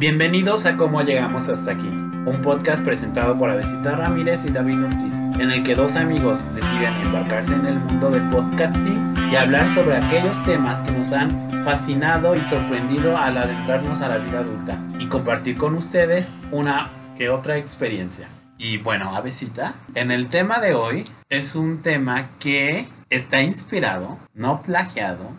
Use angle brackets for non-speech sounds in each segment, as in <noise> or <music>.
Bienvenidos a Cómo Llegamos Hasta Aquí, un podcast presentado por Avesita Ramírez y David Ortiz, en el que dos amigos deciden embarcarse en el mundo del podcasting y hablar sobre aquellos temas que nos han fascinado y sorprendido al adentrarnos a la vida adulta y compartir con ustedes una que otra experiencia. Y bueno, Avesita, en el tema de hoy es un tema que está inspirado, no plagiado,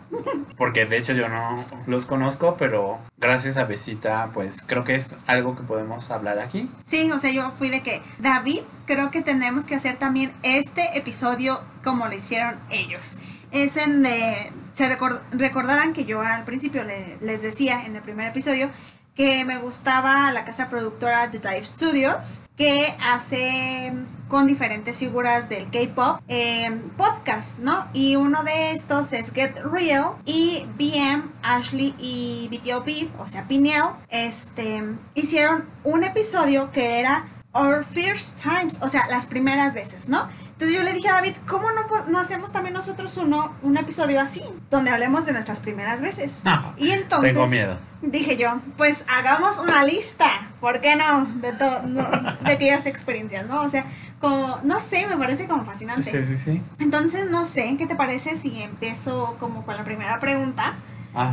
porque de hecho yo no los conozco, pero gracias a Besita, pues creo que es algo que podemos hablar aquí. Sí, o sea, yo fui de que, David, creo que tenemos que hacer también este episodio como lo hicieron ellos. Es en de, se recordarán que yo al principio les decía en el primer episodio que me gustaba la casa productora The Dive Studios, que hace con diferentes figuras del K-pop eh, podcast, ¿no? Y uno de estos es Get Real y BM, Ashley y BTOP, o sea, Pineal, este, hicieron un episodio que era Our First Times, o sea, las primeras veces, ¿no? Entonces yo le dije a David, ¿cómo no, no hacemos también nosotros uno, un episodio así, donde hablemos de nuestras primeras veces? y entonces tengo miedo. dije yo, pues hagamos una lista, ¿por qué no? De, de aquellas experiencias, ¿no? O sea, como, no sé, me parece como fascinante. Sí, sí, sí. Entonces, no sé, ¿qué te parece si empiezo como con la primera pregunta?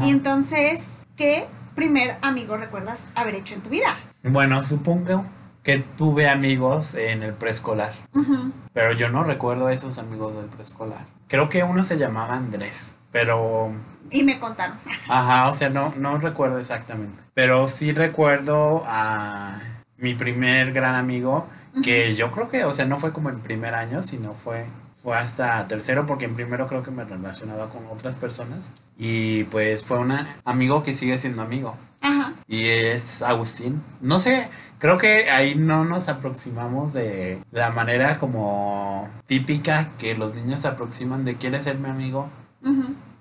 Y entonces, ¿qué primer amigo recuerdas haber hecho en tu vida? Bueno, supongo que tuve amigos en el preescolar. Pero yo no recuerdo a esos amigos del preescolar. Creo que uno se llamaba Andrés, pero... Y me contaron. <laughs> Ajá, o sea, no, no recuerdo exactamente. Pero sí recuerdo a mi primer gran amigo, que yo creo que, o sea, no fue como en primer año, sino fue fue hasta tercero porque en primero creo que me relacionaba con otras personas y pues fue un amigo que sigue siendo amigo. Ajá. Y es Agustín. No sé, creo que ahí no nos aproximamos de la manera como típica que los niños se aproximan de quiere ser mi amigo.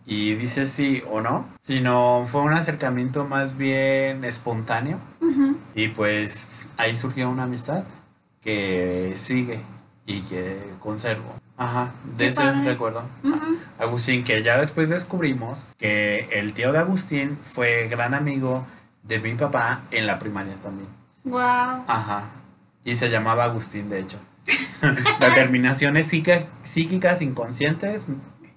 Y dice sí o no, sino fue un acercamiento más bien espontáneo. Y pues ahí surgió una amistad que sigue y que conservo. Ajá, de ese recuerdo. Agustín, que ya después descubrimos que el tío de Agustín fue gran amigo de mi papá en la primaria también. Wow. Ajá. Y se llamaba Agustín, de hecho. <laughs> Las terminaciones psíquicas inconscientes,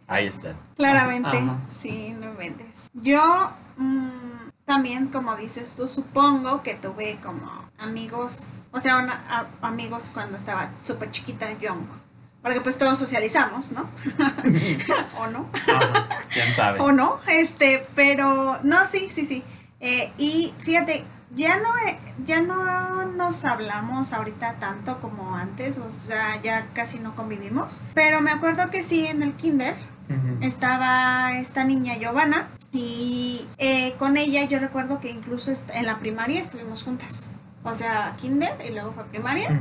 ahí están. Claramente, sí, no vendes. Yo mm, también, como dices tú, supongo que tuve como amigos, o sea, amigos cuando estaba súper chiquita, young porque pues todos socializamos, ¿no? <laughs> o no. ¿Quién sabe? o no, este, pero no, sí, sí, sí. Eh, y fíjate, ya no, ya no nos hablamos ahorita tanto como antes, o sea, ya casi no convivimos. Pero me acuerdo que sí, en el kinder estaba esta niña Giovanna y eh, con ella yo recuerdo que incluso en la primaria estuvimos juntas. O sea, kinder y luego fue primaria.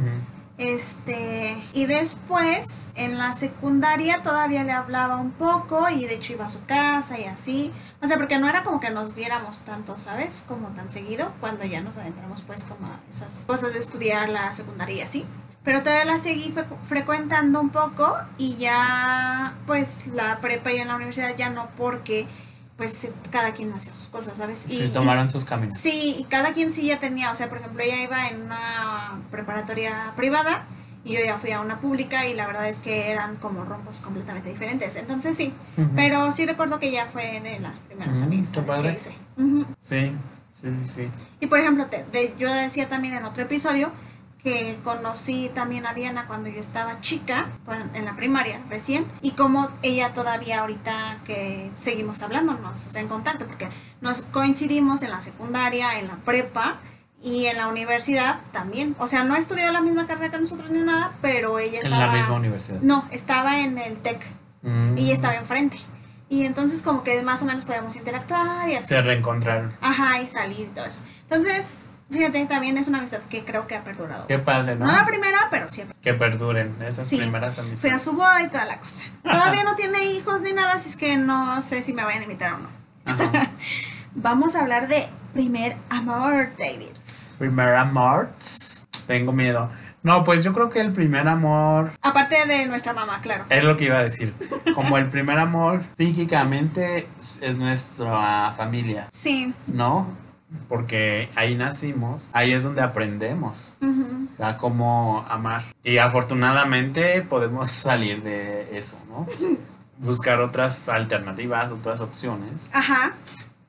Este, y después en la secundaria todavía le hablaba un poco y de hecho iba a su casa y así. O sea, porque no era como que nos viéramos tanto, ¿sabes? Como tan seguido cuando ya nos adentramos pues como a esas cosas de estudiar la secundaria y así. Pero todavía la seguí frecuentando un poco y ya pues la prepa y en la universidad ya no porque pues cada quien hacía sus cosas, ¿sabes? Y, tomaron sus caminos. Sí, y cada quien sí ya tenía, o sea, por ejemplo, ella iba en una preparatoria privada y yo ya fui a una pública y la verdad es que eran como rombos completamente diferentes. Entonces sí, pero sí recuerdo que ella fue de las primeras amistades que hice. Sí, sí, sí, sí. Y por ejemplo, te, yo decía también en otro episodio que conocí también a Diana cuando yo estaba chica, en la primaria recién, y como ella todavía ahorita que seguimos hablándonos, o sea, en contacto, porque nos coincidimos en la secundaria, en la prepa y en la universidad también. O sea, no estudió la misma carrera que nosotros ni nada, pero ella estaba... ¿En la misma universidad? No, estaba en el TEC mm. y estaba enfrente. Y entonces como que más o menos podíamos interactuar y así. Se reencontraron. Ajá, y salir y todo eso. Entonces, Fíjate, también es una amistad que creo que ha perdurado. Qué padre, ¿no? No la primera, pero siempre. Que perduren esas primeras amistades. Fui a su boda y toda la cosa. Todavía no tiene hijos ni nada, así es que no sé si me vayan a invitar o no. <laughs> Vamos a hablar de primer amor, David. Primer amor. Tengo miedo. No, pues yo creo que el primer amor. Aparte de nuestra mamá, claro. Es lo que iba a decir. Como el primer amor, psíquicamente es nuestra familia. Sí. ¿No? Porque ahí nacimos, ahí es donde aprendemos a cómo amar. Y afortunadamente podemos salir de eso, ¿no? <laughs> Buscar otras alternativas, otras opciones. Ajá.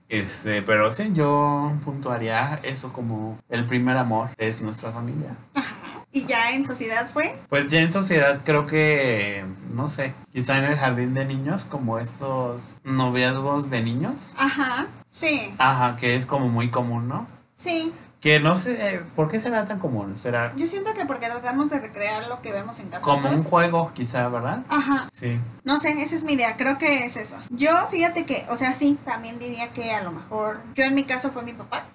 Este, pero sí, yo puntuaría eso como el primer amor es nuestra familia. Ajá. Y ya en sociedad fue. Pues ya en sociedad creo que, no sé, quizá en el jardín de niños, como estos noviazgos de niños. Ajá. Sí. Ajá, que es como muy común, ¿no? Sí. Que no sé, ¿por qué será tan común? Será Yo siento que porque tratamos de recrear lo que vemos en casa. como un juego, quizá, ¿verdad? Ajá. Sí. No sé, esa es mi idea, creo que es eso. Yo, fíjate que, o sea, sí, también diría que a lo mejor, yo en mi caso fue mi papá,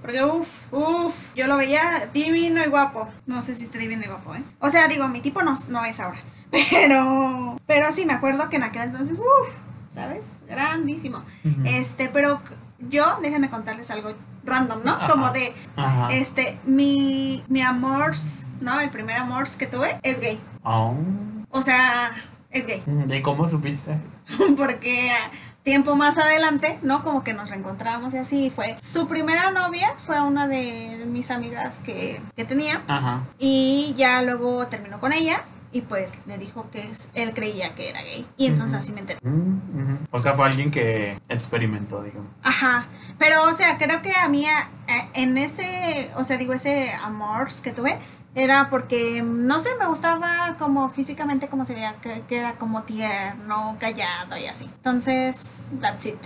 porque uff, uff, yo lo veía divino y guapo. No sé si esté divino y guapo, ¿eh? O sea, digo, mi tipo no, no es ahora, <laughs> pero, pero sí, me acuerdo que en aquel entonces, uff, ¿sabes? Grandísimo. Ujú. Este, pero yo, déjenme contarles algo random, ¿no? Ajá. Como de, Ajá. este, mi, mi amor, ¿no? El primer amor que tuve es gay. Oh. O sea, es gay. ¿Y cómo supiste? <laughs> porque tiempo más adelante, ¿no? Como que nos reencontramos y así fue. Su primera novia fue una de mis amigas que, que tenía Ajá. y ya luego terminó con ella y pues le dijo que él creía que era gay y entonces así me enteré. O sea, fue alguien que experimentó, digamos. Ajá, pero o sea, creo que a mí a- en ese, o sea, digo, ese amor que tuve era porque, no sé, me gustaba como físicamente como se veía, que, que era como tierno, callado y así. Entonces, that's it.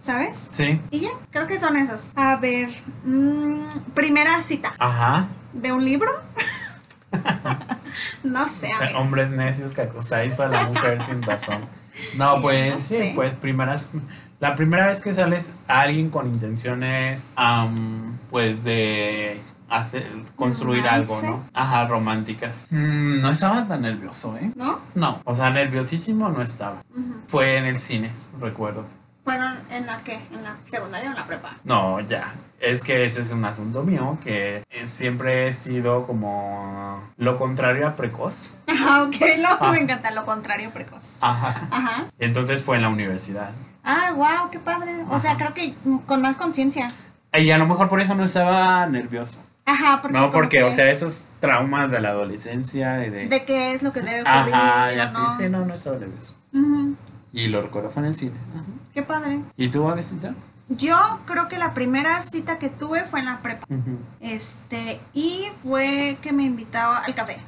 ¿sabes? Sí. Y ya, creo que son esos. A ver, mm, primera cita Ajá. de un libro. <laughs> <laughs> no sé, amigas. Hombres necios que acosáis a la mujer sin razón. No, <laughs> Ya, pues no sí, sé. pues primeras. La primera vez que sales a alguien con intenciones, pues de hacer, construir algo. ¿no? Ajá, románticas. Mm, no estaba tan nervioso, ¿eh? ¿No? No, o sea, nerviosísimo no estaba. Fue en el cine, recuerdo. ¿Fueron en la qué? ¿En la secundaria o en la prepa? No, ya. Es que ese es un asunto mío que siempre he sido como lo contrario a precoz. <laughs> Ah, ok, no, Ah. me encanta lo contrario precoz. Ajá. Ajá. Entonces fue en la universidad. Ah, wow, qué padre. O sea, creo que con más conciencia. Y a lo mejor por eso no estaba nervioso. Ajá, porque. No, porque, que- o sea, esos traumas de la adolescencia y de... De qué es lo que debe ocurrir. Ajá, y así, no. sí, no, no estaba nervioso. Ujú, Y lo recuerdo fue en el cine. Ajá. Qué padre. ¿Y tú, Avesita? Yo creo que la primera cita que tuve fue en la prepa. Este, y fue que me invitaba al café.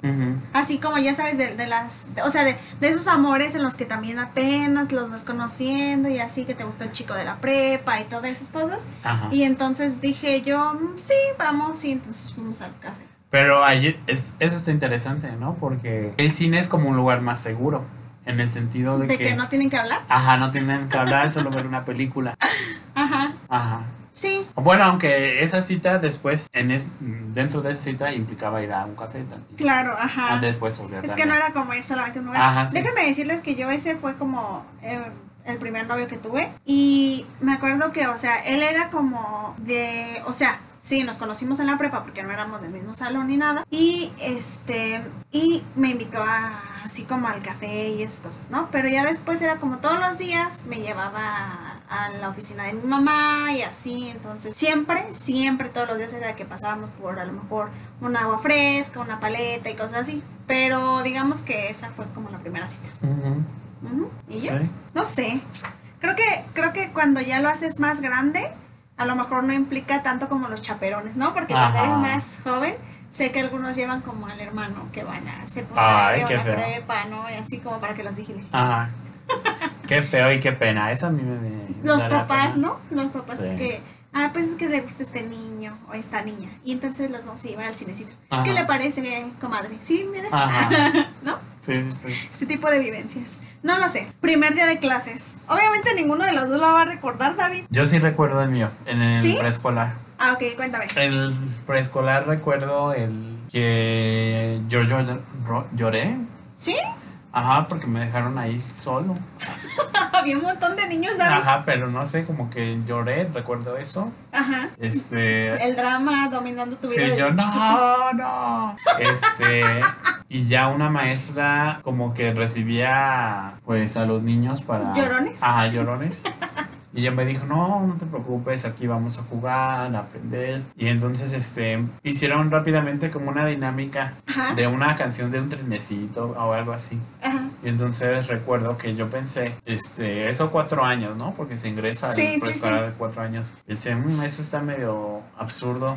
Así como ya sabes, de, de las, de- o sea, de, de esos amores en los que también apenas los vas conociendo y así que te gustó el chico de la prepa y todas esas cosas. Ajá. Y entonces dije yo, "Mm, sí, vamos, y entonces fuimos al café. Pero ahí es- eso está interesante, ¿no? Porque el cine es como un lugar más seguro. En el sentido de, De que no tienen que hablar. Ajá, no tienen que hablar, solo ver una película. <laughs> Ajá, Ajá. sí, Bueno, aunque esa cita después, en es- dentro de esa cita, implicaba ir a un café también. claro, Ah, ajá. después, o sea, Es que no era como ir solamente a un lugar. Ajá, sí. Déjenme decirles que yo ese fue como eh, el primer novio que tuve. Y me acuerdo que, o sea, él era como de, o sea, sí, nos conocimos en la prepa porque no éramos del mismo salón ni nada. Y este, y me invitó a así como al café y esas cosas, ¿no? Pero ya después era como todos los días me llevaba a la oficina de mi mamá y así, entonces siempre, siempre todos los días era que pasábamos por a lo mejor un agua fresca, una paleta y cosas así, pero digamos que esa fue como la primera cita. Ujú, Ujú, ¿Y yo? sí. No sé. Creo que, creo que cuando ya lo haces más grande, a lo mejor no implica tanto como los chaperones, ¿no? Porque cuando Ajá. eres más joven, sé que algunos llevan como al hermano que van a secundaria o a la prepa, ¿no? Y así como para que los vigile. Ajá. <laughs> Qué feo y qué pena. Eso a mí me. me Los papás, pena. ¿no? Los papás Sí. que, ah, pues es que le gusta este niño o esta niña. Y entonces los vamos a llevar al cinecito. Ajá. ¿Qué le parece, comadre? ¿Sí, mira? Ajá. <laughs> ¿No? Sí, sí. Ese tipo de vivencias. No lo sé. Primer día de clases. Obviamente ninguno de los dos lo va a recordar, David. Yo sí recuerdo el mío, en el ¿Sí? preescolar. Ah, ok, cuéntame. En el preescolar recuerdo el que yo, lloré. ¿Sí? Ajá, porque me dejaron ahí solo. <laughs> Había un montón de niños, David. Ajá, pero no sé, como que lloré, recuerdo eso. Ajá. Este. El drama dominando tu vida. Sí, yo no, <laughs> no. Este. Y ya una maestra como que recibía pues a los niños para. ¿Llorones? Ajá, llorones. <laughs> Y ella me dijo, no, no te preocupes, aquí vamos a jugar, a aprender. Y entonces, este, hicieron rápidamente como una dinámica Ajá. de una canción de un trenecito o algo así. Ajá. Y entonces recuerdo que yo pensé, este, eso cuatro años, ¿no? Porque se ingresa Sí, sí, preescolar de cuatro años. Pensé, "Mm, eso está medio absurdo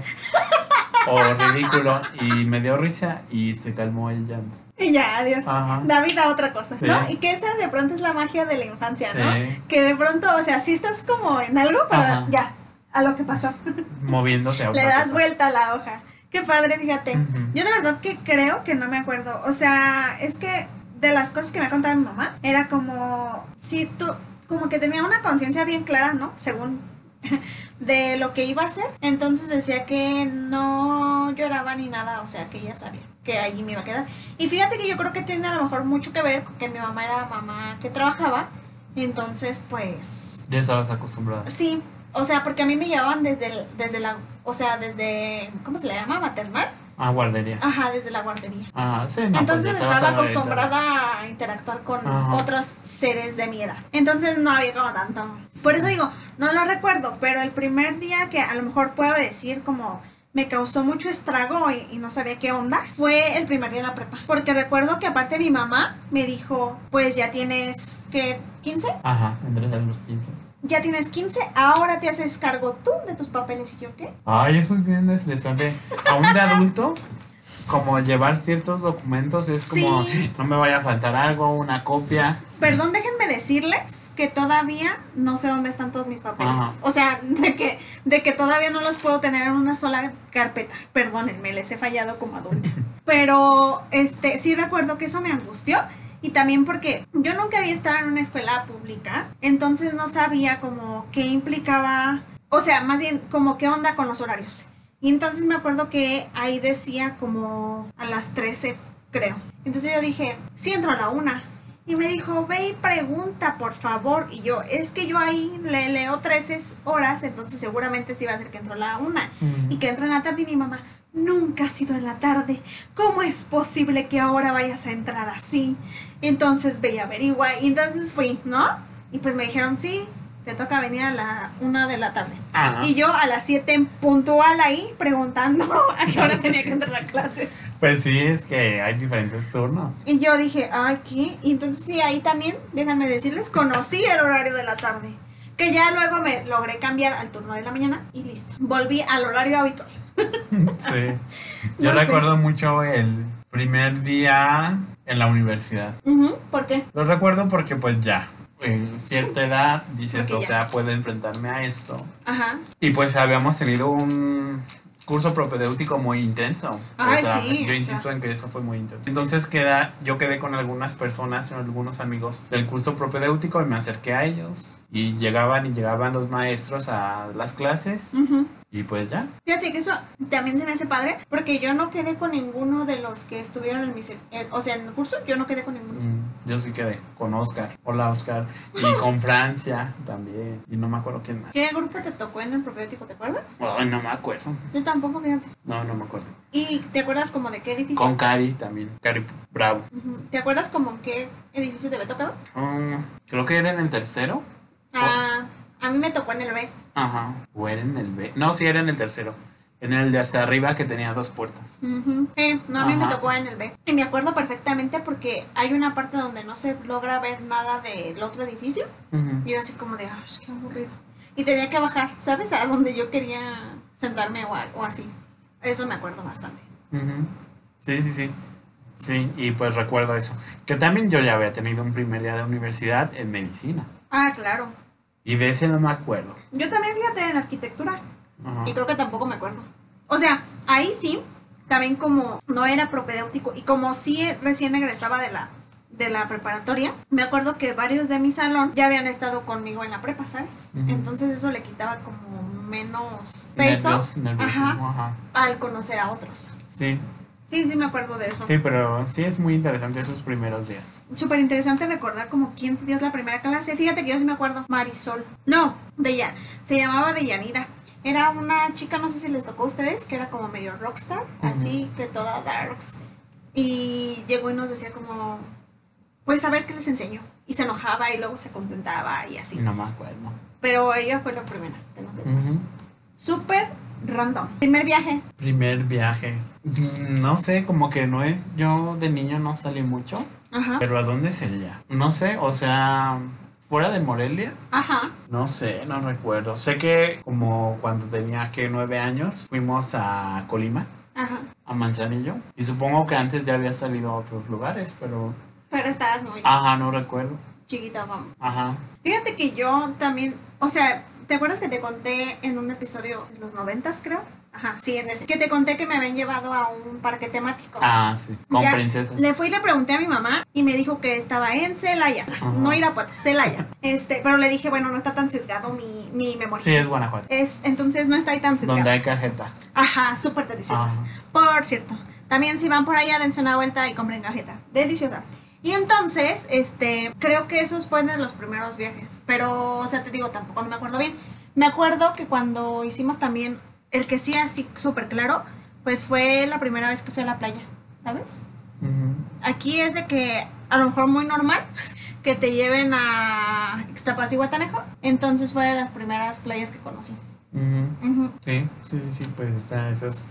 o ridículo. Y me dio risa y se calmó el llanto. <laughs> Y ya, adiós. Ajá. David a otra cosa, ¿no? Y que esa de pronto es la magia de la infancia, ¿no? Que de pronto, o sea, si estás como en algo, pero Ajá. ya, a lo que pasó. <laughs> Moviéndose a Le otra das cosa. vuelta a la hoja. Qué padre, fíjate. Yo de verdad que creo que no me acuerdo. O sea, es que de las cosas que me ha contado mi mamá, era como si tú, como que tenía una conciencia bien clara, ¿no? Según <laughs> de lo que iba a hacer. Entonces decía que no lloraba ni nada, o sea, que ella sabía que allí me iba a quedar. Y fíjate que yo creo que tiene a lo mejor mucho que ver con que mi mamá era mamá que trabajaba. Entonces, pues, Ya estabas acostumbrada. sí, o sea, porque a mí me llevaban desde, el- desde la, o sea, desde, ¿cómo se le llama? Maternal. Ah, guardería. Ajá, desde la guardería. Ajá, sí, no, pues Entonces estabas estaba acostumbrada a interactuar con Ajá. otros seres de mi edad. Entonces no había como tanto. Por eso digo, no lo recuerdo, pero el primer día que a lo mejor puedo decir como me causó mucho estrago y, y no sabía qué onda, fue el primer día en la prepa. Porque recuerdo que aparte mi mamá me dijo, pues ya tienes, ¿qué? ¿15? Ajá, entre los 15. Ya tienes 15, ahora te haces cargo tú de tus papeles y yo qué. Ay, eso es bien estresante. Aún de adulto, como llevar ciertos documentos es como, Sí. no me vaya a faltar algo, una copia. Perdón, déjenme decirles que todavía no sé dónde están todos mis papeles. Ajá. O sea, de que, de que todavía no los puedo tener en una sola carpeta. Perdónenme, les he fallado como adulta. <laughs> Pero este sí recuerdo que eso me angustió. Y también porque yo nunca había estado en una escuela pública, entonces no sabía como qué implicaba, o sea, más bien como qué onda con los horarios. Y entonces me acuerdo que ahí decía como a las 13, creo. Entonces yo dije, sí entro a la una. Y me dijo, ve y pregunta, por favor. Y yo, es que yo ahí le leo 13 horas, entonces seguramente sí va a ser que entro a la una. Y que entro en la tarde y mi mamá, nunca ha sido en la tarde. ¿Cómo es posible que ahora vayas a entrar así? Entonces ve y averigua. Y entonces fui, ¿no? Y pues me dijeron, sí, te toca venir a la una de la tarde. Ajá. Y yo a las 7 en puntual ahí preguntando <laughs> a qué hora tenía que entrar a clases. Pues sí, es que hay diferentes turnos. Y yo dije, ay, ¿qué? Y entonces sí, ahí también, déjenme decirles, conocí el horario de la tarde. Que ya luego me logré cambiar al turno de la mañana y listo. Volví al horario habitual. <laughs> Sí. <laughs> Yo No sé. recuerdo mucho el primer día en la universidad. ¿Por qué? Lo recuerdo porque pues ya, en cierta edad dices, o ya. sea, puedo enfrentarme a esto. Ajá. Y pues habíamos tenido un curso propedéutico muy intenso. Ay, o sea, sí, yo o insisto sea. en que eso fue muy intenso. Entonces queda, yo quedé con algunas personas, algunos amigos del curso propedéutico y me acerqué a ellos. Y llegaban y llegaban los maestros a las clases. Y pues ya. Fíjate que eso también se me hace padre porque yo no quedé con ninguno de los que estuvieron en mi... se- eh, o sea, en el curso yo no quedé con ninguno. Mm, Yo sí quedé con Oscar. Hola Oscar. Y con <laughs> Francia también. Y no me acuerdo quién más. ¿Qué grupo te tocó en el propedéutico, te acuerdas? Ay, no me acuerdo. Yo tampoco, fíjate. No, no me acuerdo. ¿Y te acuerdas como de qué edificio? Con Cari también. Cari Bravo. ¿Te acuerdas como en qué edificio te había tocado? Mm, creo que era en el tercero. Ah, a mí me tocó en el B. Ajá. O era en el B. No, sí, era en el tercero. En el de hasta arriba que tenía dos puertas. Ujú. Sí, no, a mí me tocó en el B. Y me acuerdo perfectamente porque hay una parte donde no se logra ver nada del otro edificio. Y yo así como de, ay, qué aburrido. Y tenía que bajar, ¿sabes? A donde yo quería sentarme o, o así. Eso me acuerdo bastante. Sí, sí, sí. Sí, y pues recuerdo eso. Que también yo ya había tenido un primer día de universidad en medicina. Ah, claro. Y de ese no me acuerdo. Yo también, fíjate, en arquitectura. Ajá. Y creo que tampoco me acuerdo. O sea, ahí sí, también como no era propedéutico y como sí recién egresaba de la, de la preparatoria, me acuerdo que varios de mi salón ya habían estado conmigo en la prepa, ¿sabes? Entonces eso le quitaba como menos peso Nervios, ajá. al conocer a otros. Sí, Sí, sí me acuerdo de eso. sí, pero sí es muy interesante esos primeros días. Súper interesante recordar como quién te dio la primera clase. Fíjate que yo sí me acuerdo. Marisol. No, de ella. Se llamaba Deyanira. Era una chica, no sé si les tocó a ustedes, que era como medio rockstar, así que toda darks. Y llegó y nos decía como, pues a ver qué les enseño. Y se enojaba y luego se contentaba y así. No me acuerdo. pero ella fue la primera que nos dio. Ujú. Súper random. Primer viaje. Primer viaje. Mm, No sé, como que no es. Yo de niño no salí mucho. Ajá. Pero ¿a dónde sería? No sé, o sea, fuera de Morelia. Ajá. No sé, no recuerdo. Sé que como cuando tenía que nueve años fuimos a Colima, Ajá. a Manzanillo. Y supongo que antes ya había salido a otros lugares, pero... Pero estabas muy Ajá, no recuerdo. chiquito como. Ajá. Fíjate que yo también, o sea, ¿te acuerdas que te conté en un episodio de los noventas, creo? Ajá, sí, en ese. Que te conté que me habían llevado a un parque temático. Ah, sí. Con Ya, princesas. Le fui y le pregunté a mi mamá y me dijo que estaba en Celaya, no Irapuato, Celaya. Este, pero le dije, bueno, no está tan sesgado mi, mi memoria. Sí, es Guanajuato. Es, entonces no está ahí tan sesgado. Donde hay cajeta. Ajá, súper deliciosa. Ajá. Por cierto, también si van por allá, dense una vuelta y compren cajeta. Deliciosa. Y entonces, este, creo que esos fueron de los primeros viajes. Pero, o sea, te digo, tampoco no me acuerdo bien. Me acuerdo que cuando hicimos también, el que sí así súper claro, pues fue la primera vez que fui a la playa, ¿sabes? Aquí es de que a lo mejor muy normal <laughs> que te lleven a Ixtapas y Guatanejo. Entonces fue de las primeras playas que conocí. Sí, sí, sí, sí, pues están esas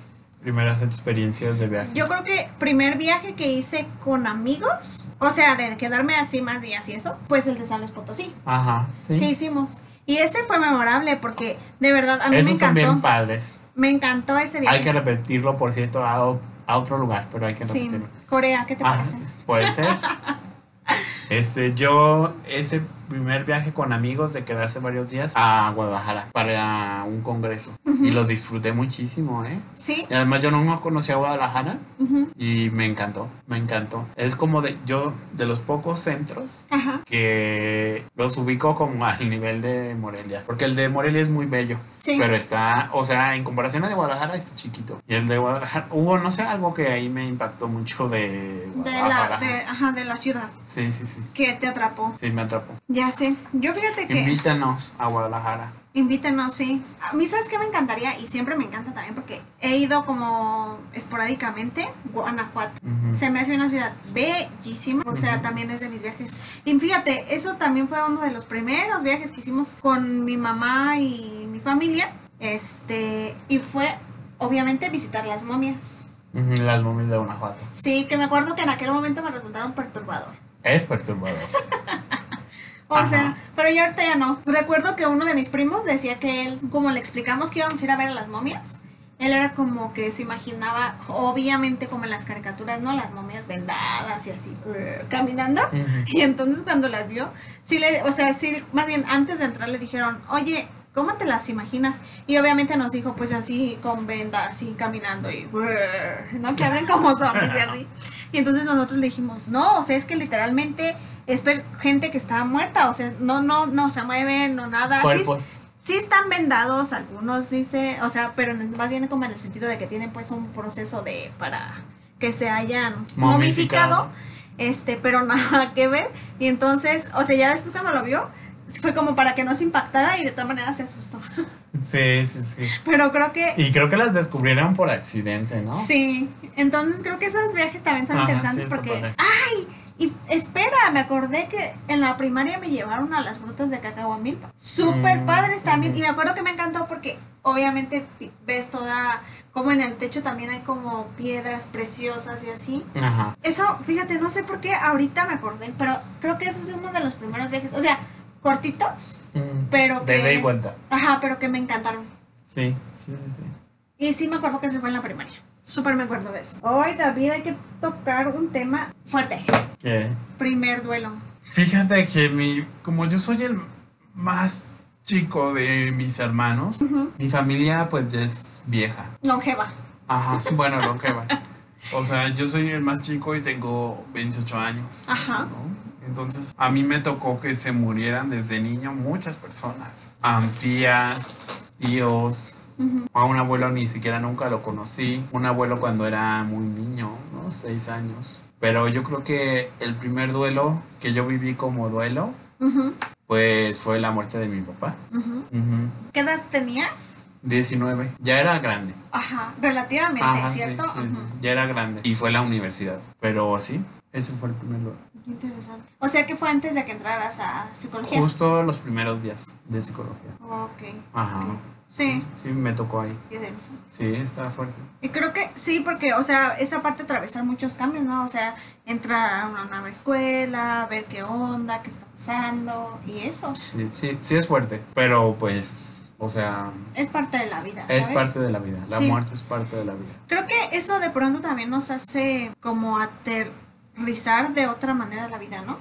primeras experiencias de viaje. Yo creo que primer viaje que hice con amigos, o sea, de quedarme así más días y eso, pues el de San Luis Potosí, Ajá, sí. que hicimos. Y ese fue memorable porque de verdad a mí Esos me son bien encantó. padres. Me encantó ese viaje. Hay que repetirlo, por cierto, a, otro lugar, pero hay que sí, repetirlo. Corea, ¿qué te Ah, parece? Puede ser. <laughs> Este, yo ese primer viaje con amigos de quedarse varios días a Guadalajara para un congreso y lo disfruté muchísimo, ¿eh? Sí. Y además yo no conocía Guadalajara ujú, y me encantó, me encantó. Es como de yo de los pocos centros Ajá. que los ubico como al nivel de Morelia, porque el de Morelia es muy bello, Sí. pero está, o sea, en comparación al de Guadalajara está chiquito. Y el de Guadalajara hubo no sé algo que ahí me impactó mucho de De Guadalajara. la, de, ajá, de la ciudad Sí, sí, sí. Que te atrapó. Sí, me atrapó. Ya sé. Yo fíjate que. Invítanos a Guadalajara. Invítenos, sí. A mí, ¿sabes qué me encantaría? Y siempre me encanta también porque he ido como esporádicamente, Guanajuato. Se me hace una ciudad bellísima, o sea, también es de mis viajes. Y fíjate, eso también fue uno de los primeros viajes que hicimos con mi mamá y mi familia. Este, y fue obviamente visitar las momias. Las momias de Guanajuato. Sí, que me acuerdo que en aquel momento me resultaron perturbador. Es perturbador. <laughs> O Ajá. sea, pero ya ahorita ya no. Recuerdo que uno de mis primos decía que él, como le explicamos que íbamos a ir a ver a las momias, él era como que se imaginaba, obviamente como en las caricaturas, ¿no? Las momias vendadas y así, uh, caminando. <laughs> Y entonces cuando las vio, sí le, o sea, sí, más bien antes de entrar le dijeron, oye, ¿cómo te las imaginas? Y obviamente nos dijo, pues así, con vendas, así, caminando y, uh, ¿no? Que abren como zombies y así. <laughs> Y entonces nosotros le dijimos, no, o sea, es que literalmente es gente que está muerta, o sea, no, no, no se mueven, no nada. Sí, Cuerpos. sí están vendados, algunos dice, o sea, pero más bien como en el sentido de que tienen pues un proceso de, para que se hayan Momificado. momificado, este, pero <laughs> nada que ver. Y entonces, o sea, ya después cuando lo vio, fue como para que no se impactara y de todas maneras se asustó. Sí, sí, sí. Pero creo que Y creo que las descubrieron por accidente, ¿no? sí. Entonces creo que esos viajes también son Ajá, interesantes sí, porque padre. ¡ay! Y espera, me acordé que en la primaria me llevaron a las grutas de Cacahuamilpa. Súper Mm, padres también. Y me acuerdo que me encantó porque obviamente ves toda, como en el techo también hay como piedras preciosas y así. Ajá. Eso, fíjate, no sé por qué ahorita me acordé, pero creo que ese es uno de los primeros viajes. O sea, cortitos, Mm. pero De que... ida y vuelta. Ajá, pero que me encantaron. Sí, sí, sí, sí. Y sí me acuerdo que se fue en la primaria. Súper me acuerdo de eso. Hoy, David, hay que tocar un tema fuerte. ¿Qué? Primer duelo. Fíjate que mi, como yo soy el más chico de mis hermanos, mi familia pues ya es vieja. Longeva. Ajá, <laughs> bueno, lo que va. O sea, yo soy el más chico y tengo 28 años. Ajá. ¿no? Entonces, a mí me tocó que se murieran desde niño muchas personas. Tías, tíos. A un abuelo ni siquiera nunca lo conocí. Un abuelo cuando era muy niño, ¿no? Seis años. Pero yo creo que el primer duelo que yo viví como duelo, pues fue la muerte de mi papá. ¿Qué edad tenías? 19. Ya era grande. Ajá, relativamente, Ajá, ¿cierto? sí, ya era grande. Y fue la universidad. Pero sí, ese fue el primer duelo. Interesante. O sea que fue antes de que entraras a psicología. Justo los primeros días de psicología. Ok. Ajá. Sí. Sí, me tocó ahí. Qué denso. Sí, estaba fuerte. Y creo que sí, porque, o sea, esa parte atravesar muchos cambios, ¿no? O sea, entrar a una nueva escuela, ver qué onda, qué está pasando y eso. Sí, sí, sí es fuerte. Pero pues, o sea, Es parte de la vida, ¿sabes? es parte de la vida. La Sí. muerte es parte de la vida. Creo que eso de pronto también nos hace como aterrizar de otra manera la vida, ¿no?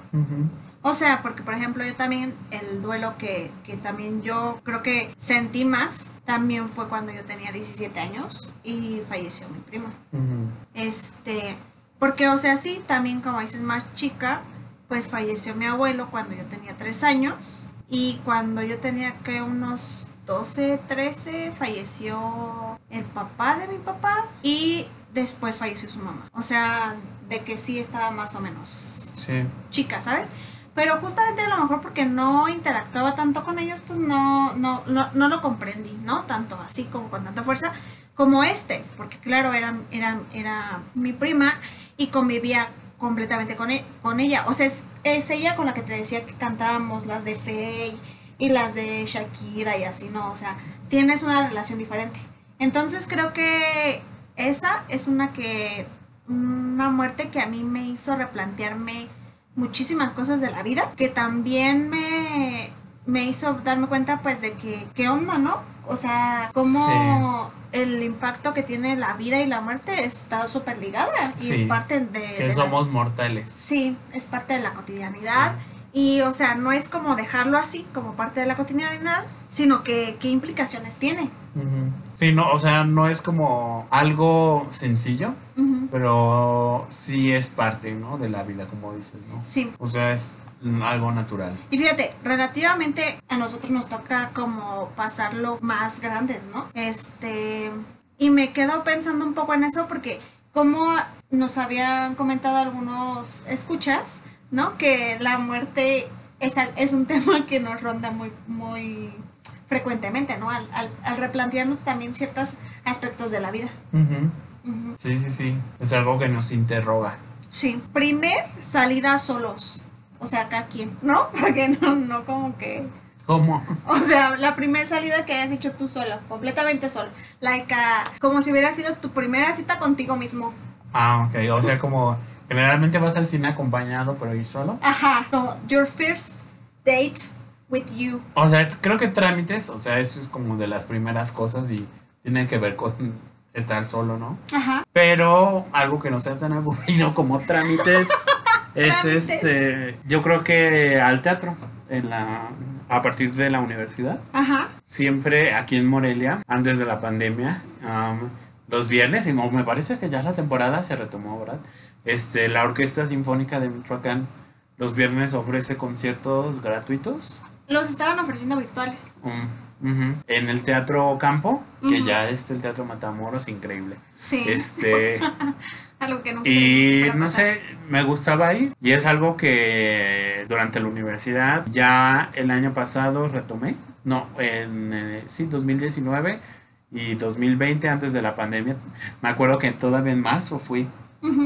O sea, porque por ejemplo yo también el duelo que, que también yo creo que sentí más también fue cuando yo tenía 17 años y falleció mi prima. Este, porque o sea, sí, también como dices más chica, pues falleció mi abuelo cuando yo tenía 3 años y cuando yo tenía que unos 12, 13 falleció el papá de mi papá y después falleció su mamá. O sea, de que sí estaba más o menos Sí. chica, ¿sabes? Pero justamente a lo mejor porque no interactuaba tanto con ellos, pues no, no, no, no lo comprendí, ¿no? Tanto así como con tanta fuerza como este, porque claro, era, era, era mi prima y convivía completamente con, e- con ella. O sea, es, es ella con la que te decía que cantábamos las de Faye y las de Shakira y así, ¿no? O sea, tienes una relación diferente. Entonces creo que esa es una que, una muerte que a mí me hizo replantearme muchísimas cosas de la vida, que también me, me hizo darme cuenta pues de que, ¿qué onda, no? O sea, cómo el impacto que tiene la vida y la muerte está súper ligada y Sí, es parte de... Que de la- somos mortales. Sí, es parte de la cotidianidad. Y, o sea, no es como dejarlo así, como parte de la cotidianidad, sino que qué implicaciones tiene. Sí, no, o sea, no es como algo sencillo, pero sí es parte, ¿no? De la vida, como dices, ¿no? Sí. O sea, es algo natural. Y fíjate, relativamente a nosotros nos toca como pasarlo más grandes, ¿no? Este, y me quedo pensando un poco en eso porque como nos habían comentado algunos escuchas, ¿no? Que la muerte es, es un <laughs> tema que nos ronda muy, muy frecuentemente, ¿no? Al, al, al replantearnos también ciertos aspectos de la vida. Sí, sí, sí. Es algo que nos interroga. Sí. Primer salida solos. O sea, cada quien, ¿no? <laughs> Porque no, no como que... ¿Cómo? O sea, la primera salida que hayas hecho tú sola, completamente sola. Like, ah, como si hubiera sido tu primera cita contigo mismo. Ah, ok. O sea, como generalmente vas al cine acompañado, pero ir solo. Ajá, como your first date with you. O sea, creo que trámites, o sea, esto es como de las primeras cosas y tiene que ver con <laughs> estar solo, ¿no? Ajá. Pero algo que no sea tan aburrido como trámites <laughs> es Trámites. este, yo creo que al teatro en la a partir de la universidad, Ajá. siempre aquí en Morelia, antes de la pandemia, am, los viernes, y me parece que ya la temporada se retomó, ¿verdad? Este, la Orquesta Sinfónica de Michoacán los viernes ofrece conciertos gratuitos Los estaban ofreciendo virtuales. en el Teatro Campo, que ya es el Teatro Matamoros, increíble. Sí. Este, <laughs> algo que nunca y no sé, me gustaba ir y es algo que durante la universidad ya el año pasado retomé, no, en eh, sí, 2019 y 2020 antes de la pandemia, me acuerdo que todavía en marzo fui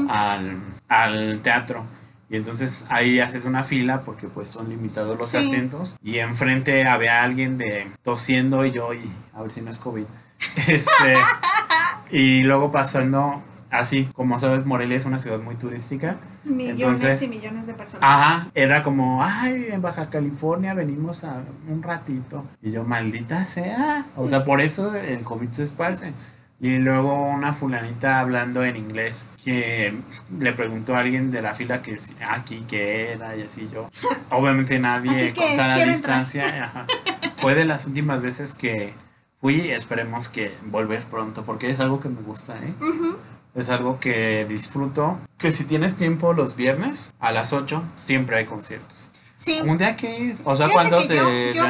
al, al teatro. Y entonces ahí haces una fila porque pues son limitados los Sí. asientos. Y enfrente había alguien de tosiendo y yo, y a ver si no es COVID. <laughs> Este, <laughs> y luego pasando así, como sabes, Morelia es una ciudad muy turística. Millones Entonces- y millones de personas. Ajá, era como, ay, en Baja California venimos a un ratito. Y yo, maldita sea. O sea, por eso el COVID se esparce. Y luego una fulanita hablando en inglés que le preguntó a alguien de la fila que si- aquí que era y así yo. <laughs> Obviamente nadie ¿Aquí qué con sana distancia. ajá. Fue de las últimas veces que fui y esperemos que volver pronto porque es algo que me gusta, ¿eh? Es algo que disfruto. Que si tienes tiempo los viernes a las 8 siempre hay conciertos. Sí, Un día que ir. O sea, Fíjate cuando se yo-.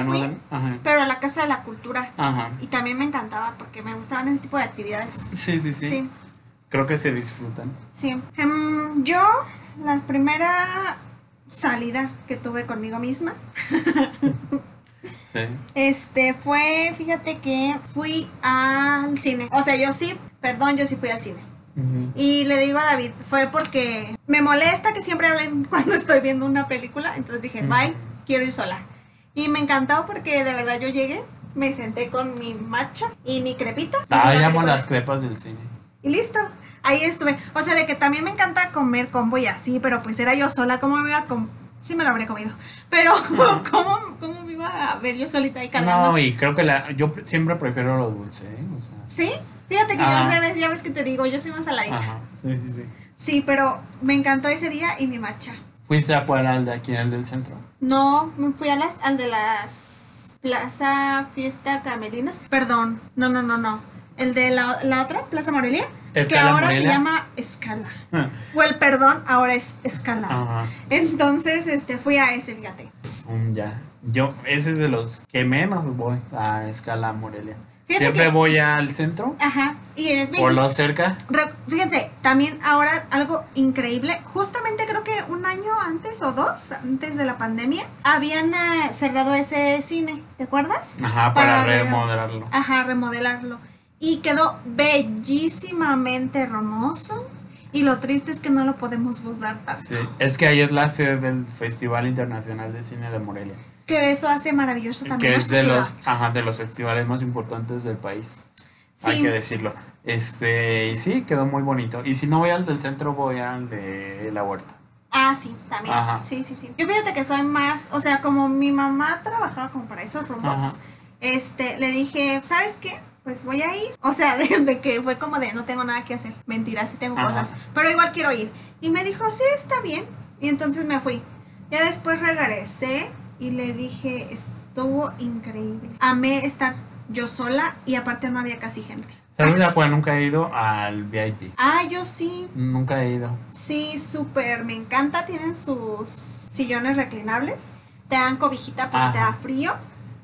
Ajá. pero a la Casa de la Cultura. Ajá. Y también me encantaba porque me gustaban ese tipo de actividades. Sí, sí, sí, Sí, Creo que se disfrutan. sí. Em, yo, la primera salida que tuve conmigo misma, Sí. este, fue, fíjate que fui al cine. O sea, yo sí, perdón, yo sí fui al cine. Ujú. Y le digo a David, fue porque me molesta que siempre hablen <laughs> cuando estoy viendo una película. Entonces dije, Ujú. bye, quiero ir sola. Y me encantó porque de verdad yo llegué, me senté con mi matcha y mi crepita. Ah, la película. las crepas del cine. Y listo. Ahí estuve. O sea, de que también me encanta comer combo y así, pero pues era yo sola. ¿Cómo me iba a Sí me lo habría comido. Pero, <laughs> <laughs> ¿cómo, ¿cómo me iba a ver yo solita ahí cargando? No, y creo que la, yo pre- siempre prefiero lo dulce, ¿eh? O sea, ¿Sí? Fíjate que yo Ah. al revés, ya ves que te digo, yo soy más saladita. ajá, sí, sí, sí. Sí, pero me encantó ese día y mi matcha. ¿Fuiste a cuál al de aquí, al del centro? No, me fui a las, al de las Plaza Fiesta Camelinas. Perdón, no, no, no, no. El de la, la otra, Plaza Morelia, que ¿Escala ahora se llama Escala. O el perdón, ahora es Escala. Ajá, Entonces, este, fui a ese, fíjate. mm, ya. Yo, ese es de los que menos voy a Escala Morelia. Fíjate Siempre que- voy al centro, Ajá, y es por lo cerca. Fíjense, también ahora algo increíble, justamente creo que un año antes o dos, antes de la pandemia, habían eh, cerrado ese cine, ¿te acuerdas? Ajá, para, Para re- remodelarlo. Ajá, remodelarlo. Y quedó bellísimamente hermoso. Y lo triste es que no lo podemos usar tanto. Sí, es que ahí es la sede del Festival Internacional de Cine de Morelia, Que eso hace maravilloso también. que es de los, ajá, de los festivales más importantes del país. ciudad. Hay Sí, que decirlo. Este, y sí, quedó muy bonito. Y si no voy al del centro, voy al de la huerta. Ah, sí, también. Ajá. Sí, sí, sí. Yo fíjate que soy más, o sea, como mi mamá trabajaba como para esos rumbos, Ajá. este, le dije, ¿sabes qué? Pues voy a ir. O sea, <laughs> de, de que fue como de no tengo nada que hacer. Mentira, sí tengo Ajá. cosas. Pero igual quiero ir. Y me dijo, sí, está bien. Y entonces me fui. Ya después regresé y le dije, estuvo increíble. Amé estar yo sola y aparte no había casi gente. ¿Sabes cuál nunca he ido? Al VIP. Ah, yo sí. Nunca he ido. Sí, súper, me encanta. Tienen sus sillones reclinables. Te dan cobijita si te da frío.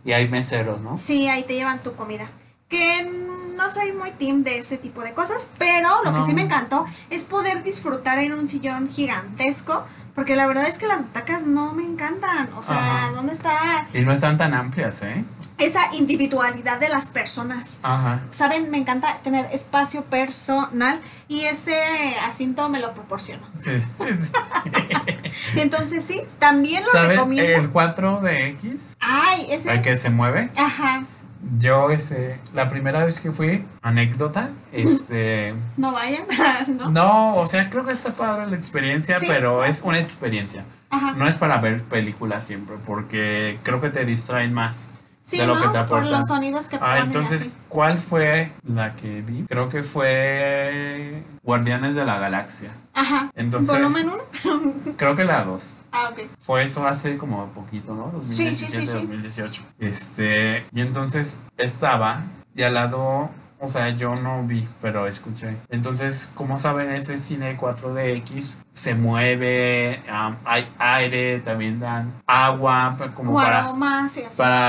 Y hay meseros, ¿no? Sí, ahí te llevan tu comida. Que no soy muy team de ese tipo de cosas, pero lo que No. sí me encantó es poder disfrutar en un sillón gigantesco. Porque la verdad es que las butacas no me encantan. O sea, Ajá. ¿dónde está Y no están tan amplias, ¿eh? esa individualidad de las personas? Ajá. Saben, me encanta tener espacio personal y ese asiento me lo proporcionó. Sí. <laughs> Entonces sí, también lo ¿Sabes recomiendo. el 4 de X? Ay, ese. El que se mueve. Ajá, Yo, este, la primera vez que fui, anécdota, este, <laughs> no vayan, <laughs> ¿no? no, o sea, creo que está padre la experiencia, Sí. pero es una experiencia. Ajá. No es para ver películas siempre, porque creo que te distraen más. Sí, de lo ¿no? que te Por los sonidos que Ah, entonces, así. ¿cuál fue la que vi? Creo que fue Guardianes de la Galaxia. Ajá. Entonces, Volumen 1. <laughs> creo que la 2. Ah, ok. Fue eso hace como poquito, ¿no? Sí, sí, 2017, sí, sí. 2018. Este, y entonces estaba y al lado, o sea, yo no vi, pero escuché. Entonces, como saben, ese cine 4DX se mueve, am, hay aire, también dan agua, como O para, aromas y así. para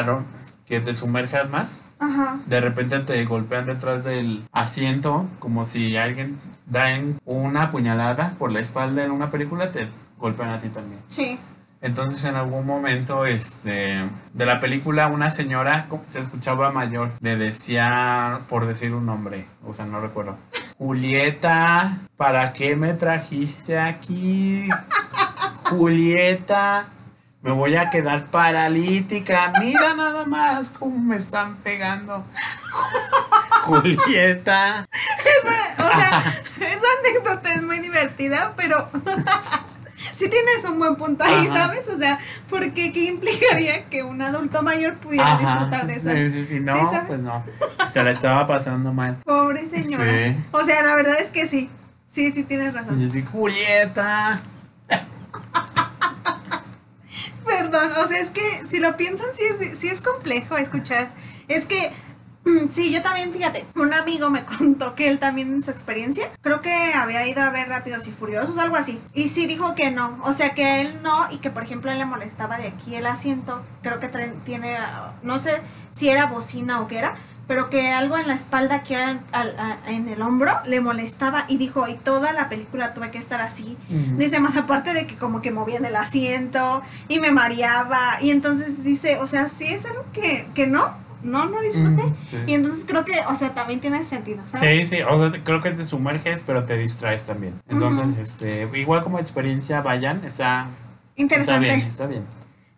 que te sumerjas más. Ajá. De repente te golpean detrás del asiento, como si alguien da una puñalada por la espalda en una película, te golpean a ti también. Sí. Entonces en algún momento este, de la película una señora se escuchaba mayor, le decía por decir un nombre, o sea, no recuerdo. <laughs> Julieta, ¿para qué me trajiste aquí? <laughs> Julieta, me voy a quedar paralítica. Mira nada más cómo me están pegando. Julieta. O sea, esa anécdota es muy divertida, pero <laughs> sí tienes un buen punto ahí, Ajá. ¿sabes? O sea, porque ¿qué implicaría que un adulto mayor pudiera Ajá, disfrutar de esas? Sí, sí, sí, no, pues no. Se la estaba pasando mal. Pobre señora. Sí. O sea, la verdad es que sí. Sí, sí tienes razón. Y así, Julieta. O sea, es que si lo piensan, sí es, es complejo escuchar. Es que, mm, sí, yo también, fíjate, un amigo me <laughs> contó que él también en su experiencia, creo que había ido a ver Rápidos y Furiosos, algo así. Y sí dijo que no, o sea, que a él no, y que por ejemplo él le molestaba de aquí el asiento, creo que tiene, no sé si era bocina o qué era. Pero que algo en la espalda, a- en el hombro, le molestaba y dijo, y toda la película tuve que estar así, Dice, más aparte de que como que movían el asiento y me mareaba. Y entonces dice, o sea, sí es algo que, que no. no, no disfruté. Mm, sí. Y entonces creo que, o sea, también tiene sentido, ¿sabes? Sí, sí, o sea, creo que te sumerges, pero te distraes también. Entonces, este, igual como experiencia, vayan, está, está Interesante. bien, está bien.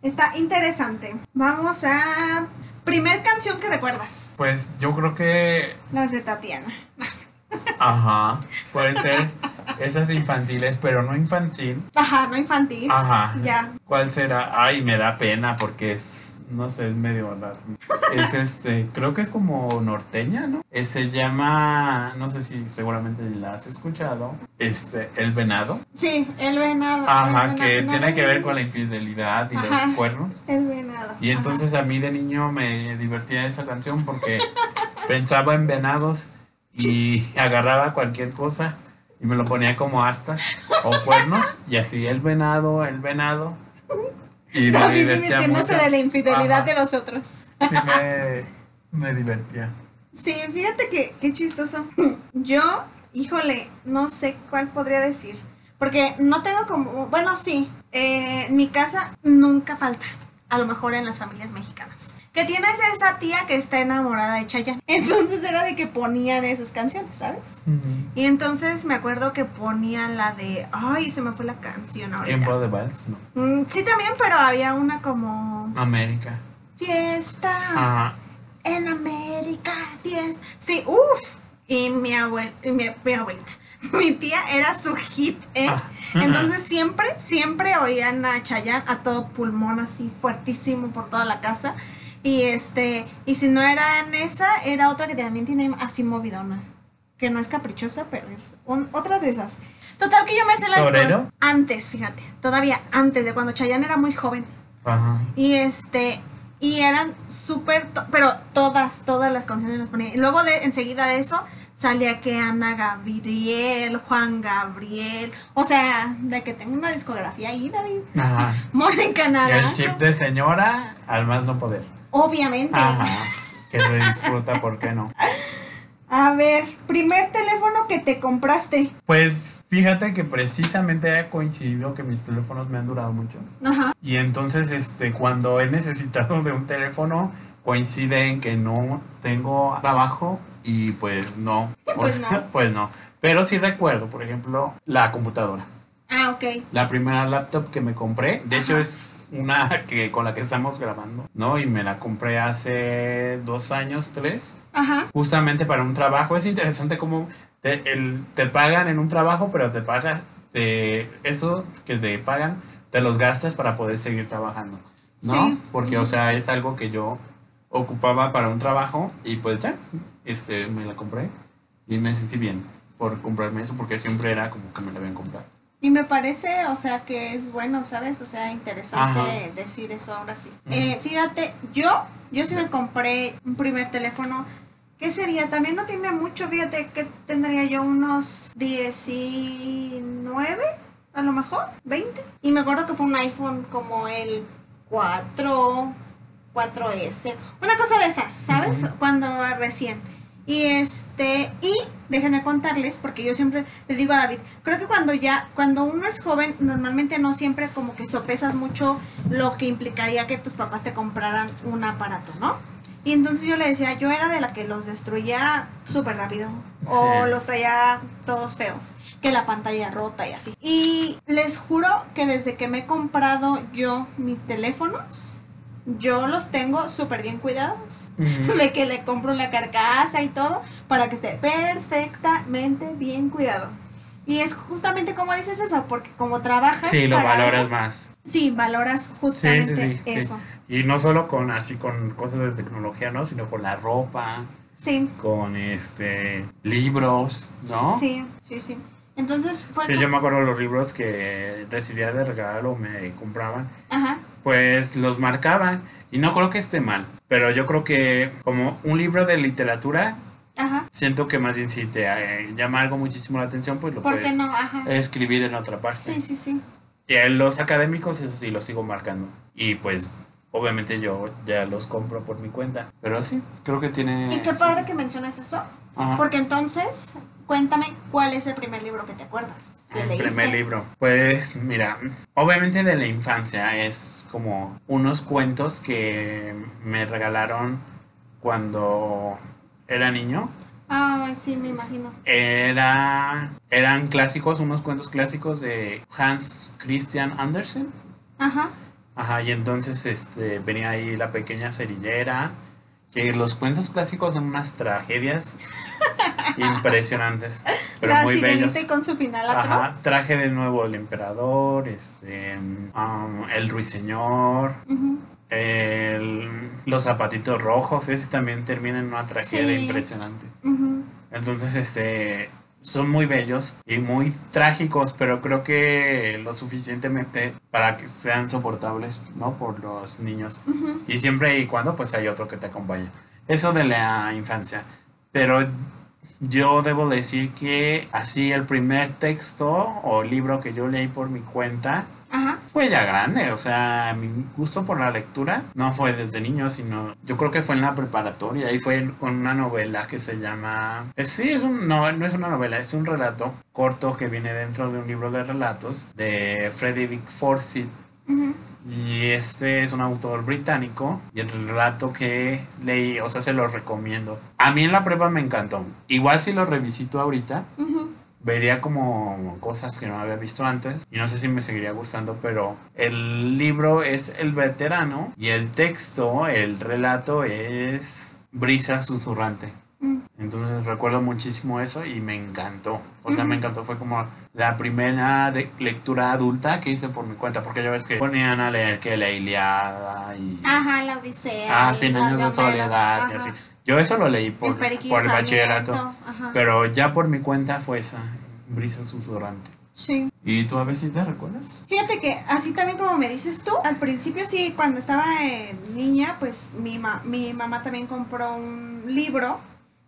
Está interesante. Vamos a. Primer canción que recuerdas. Pues yo creo que, Las de Tatiana. ajá, puede ser esas infantiles, pero no infantil. Ajá, no infantil. Ajá. Ya. ¿Cuál será? Ay, me da pena porque es, no sé, es medio largo. Es este, creo que es como norteña, ¿no? Eh, se llama, no sé si seguramente la has escuchado, este, El Venado. Sí, el venado. Ajá, el que. No, tiene no, que ver con la infidelidad y Ajá. los cuernos. El venado. Y entonces a mí de niño me divertía esa canción porque pensaba en venados y agarraba cualquier cosa y me lo ponía como astas o cuernos y así el venado, el venado. Y me divirtiéndose mucho. de la infidelidad Ajá. de los otros. Sí, me, me divertía. Sí, fíjate que qué chistoso. Yo, híjole, no sé cuál podría decir. Porque no tengo como. Bueno, sí. eh, mi casa nunca falta. A lo mejor en las familias mexicanas. Que tienes esa tía que está enamorada de Chayanne. <laughs> Entonces era de que ponían esas canciones, ¿sabes? Y entonces me acuerdo que ponían la de. Ay, se me fue la canción ahorita. Tiempo de vals, no. Mm, sí, también, pero había una como. América. Fiesta. Ajá. En América, 10. Sí, uff. Y mi, abuel, y mi, mi abuelita, <laughs> mi tía era su hit, ¿eh? Ah. Entonces <laughs> siempre, siempre oían a Chayanne a todo pulmón, así fuertísimo por toda la casa. Y este, y si no era en esa, era otra que también tiene así movidona. Que no es caprichosa, pero es un- otra de esas. Total que yo me sé la ¿Torero? Antes, fíjate. Todavía antes de cuando Chayanne era muy joven. Ajá. Y este, y eran súper, to- pero todas, todas las canciones las ponía. Y luego de, enseguida de eso, salía que Ana Gabriel, Juan Gabriel, o sea, de que tengo una discografía ahí, David. Ajá. <laughs> Mónica Y el chip de señora, al más no poder. Obviamente. Ajá. <laughs> Que se disfruta, ¿por qué no? A ver, primer teléfono que te compraste. Pues fíjate que precisamente ha coincidido que mis teléfonos me han durado mucho. Ajá. Y entonces, este, cuando he necesitado de un teléfono, coincide en que no tengo trabajo y pues no. <laughs> Pues sea, no. <laughs> pues no. Pero sí recuerdo, por ejemplo, la computadora. Ah, ok. La primera laptop que me compré, de hecho es una <laughs> que con la que estamos grabando, ¿no? Y me la compré hace dos años, tres, Ajá. justamente para un trabajo. Es interesante cómo te, el- te pagan en un trabajo, pero te pagas, te, eso que te pagan, te los gastas para poder seguir trabajando, ¿no? Sí. Porque, o sea, es algo que yo ocupaba para un trabajo y pues ya, este, me la compré y me sentí bien por comprarme eso porque siempre era como que me la habían comprado. Y me parece, o sea, que es bueno, ¿sabes? O sea, interesante Ajá. decir eso ahora sí. Eh, fíjate, yo, yo sí me compré un primer teléfono. ¿Qué sería? También no tiene mucho, fíjate que tendría yo unos 19, a lo mejor, 20. Y me acuerdo que fue un iPhone como el 4, 4S, una cosa de esas, ¿sabes? Cuando recién. Y este, y déjenme contarles, porque yo siempre le digo a David, creo que cuando ya, cuando uno es joven, normalmente no siempre como que sopesas mucho lo que implicaría que tus papás te compraran un aparato, ¿no? Y entonces yo le decía, yo era de la que los destruía súper rápido, o los traía todos feos, que la pantalla rota y así. Y les juro que desde que me he comprado yo mis teléfonos, yo los tengo súper bien cuidados <laughs> de que le compro la carcasa y todo para que esté perfectamente bien cuidado. Y es justamente como dices eso, porque como trabajas... Sí, lo para valoras más. Sí, valoras justamente sí, sí, sí. eso. Y no solo con así con cosas de tecnología, ¿no? Sino con la ropa, Sí, con este libros, ¿no? sí, sí, sí. Entonces fue... Sí, como- yo me acuerdo los libros que recibía de regalo, me compraban, Ajá, pues los marcaban. Y no creo que esté mal, pero yo creo que como un libro de literatura, ajá. siento que más bien si te eh, llama algo muchísimo la atención, pues lo ¿Por qué puedes no? Ajá. escribir en otra parte. Sí, sí, sí. Y a los académicos, eso sí, los sigo marcando. Y pues, obviamente yo ya los compro por mi cuenta. Pero sí, creo que tiene... Y qué padre que mencionas eso, Ajá. porque entonces, cuéntame cuál es el primer libro que te acuerdas. El leíste. primer libro. Pues mira, obviamente de la infancia es como unos cuentos que me regalaron cuando era niño. Ah, sí, me imagino. Era, eran clásicos, unos cuentos clásicos de Hans Christian Andersen. Ajá. Ajá, y entonces este, venía ahí la pequeña cerillera. Que los cuentos clásicos son unas tragedias <laughs> impresionantes, pero la muy sirenita bellos. y con su final Ajá, atroz. traje de nuevo el emperador, este, um, el ruiseñor, el- los zapatitos rojos, ese también termina en una tragedia Sí. impresionante. Entonces, este, son muy bellos y muy trágicos, pero creo que lo suficientemente para que sean soportables, ¿no? Por los niños. Y siempre y cuando, pues hay otro que te acompañe. Eso de la infancia. Pero yo debo decir que así el primer texto o libro que yo leí por mi cuenta Ajá. fue ya grande. O sea, mi gusto por la lectura no fue desde niño, sino yo creo que fue en la preparatoria. Y fue con una novela que se llama... eh, sí, es un, no, no es una novela, es un relato corto que viene dentro de un libro de relatos de Frederick Forsyth. Y este es un autor británico y el relato que leí, o sea, se lo recomiendo. A mí en la prueba me encantó. Igual si lo revisito ahorita, Ujú. vería como cosas que no había visto antes y no sé si me seguiría gustando, pero el libro es El veterano y el texto, el relato es Brisa susurrante. Mm. Entonces recuerdo muchísimo eso y me encantó. O sea, me encantó. Fue como la primera de- lectura adulta que hice por mi cuenta. Porque ya ves que ponían a leer que la Iliada y... Ajá, la Odisea. Ah, las años de soledad y Ajá. así. Yo eso lo leí por, el por el bachillerato. Ajá. Pero ya por mi cuenta fue esa, Brisa susurrante. Sí. ¿Y tú a si te recuerdas? Fíjate que así también como me dices tú, al principio sí, cuando estaba eh, niña, pues mi, ma- mi mamá también compró un libro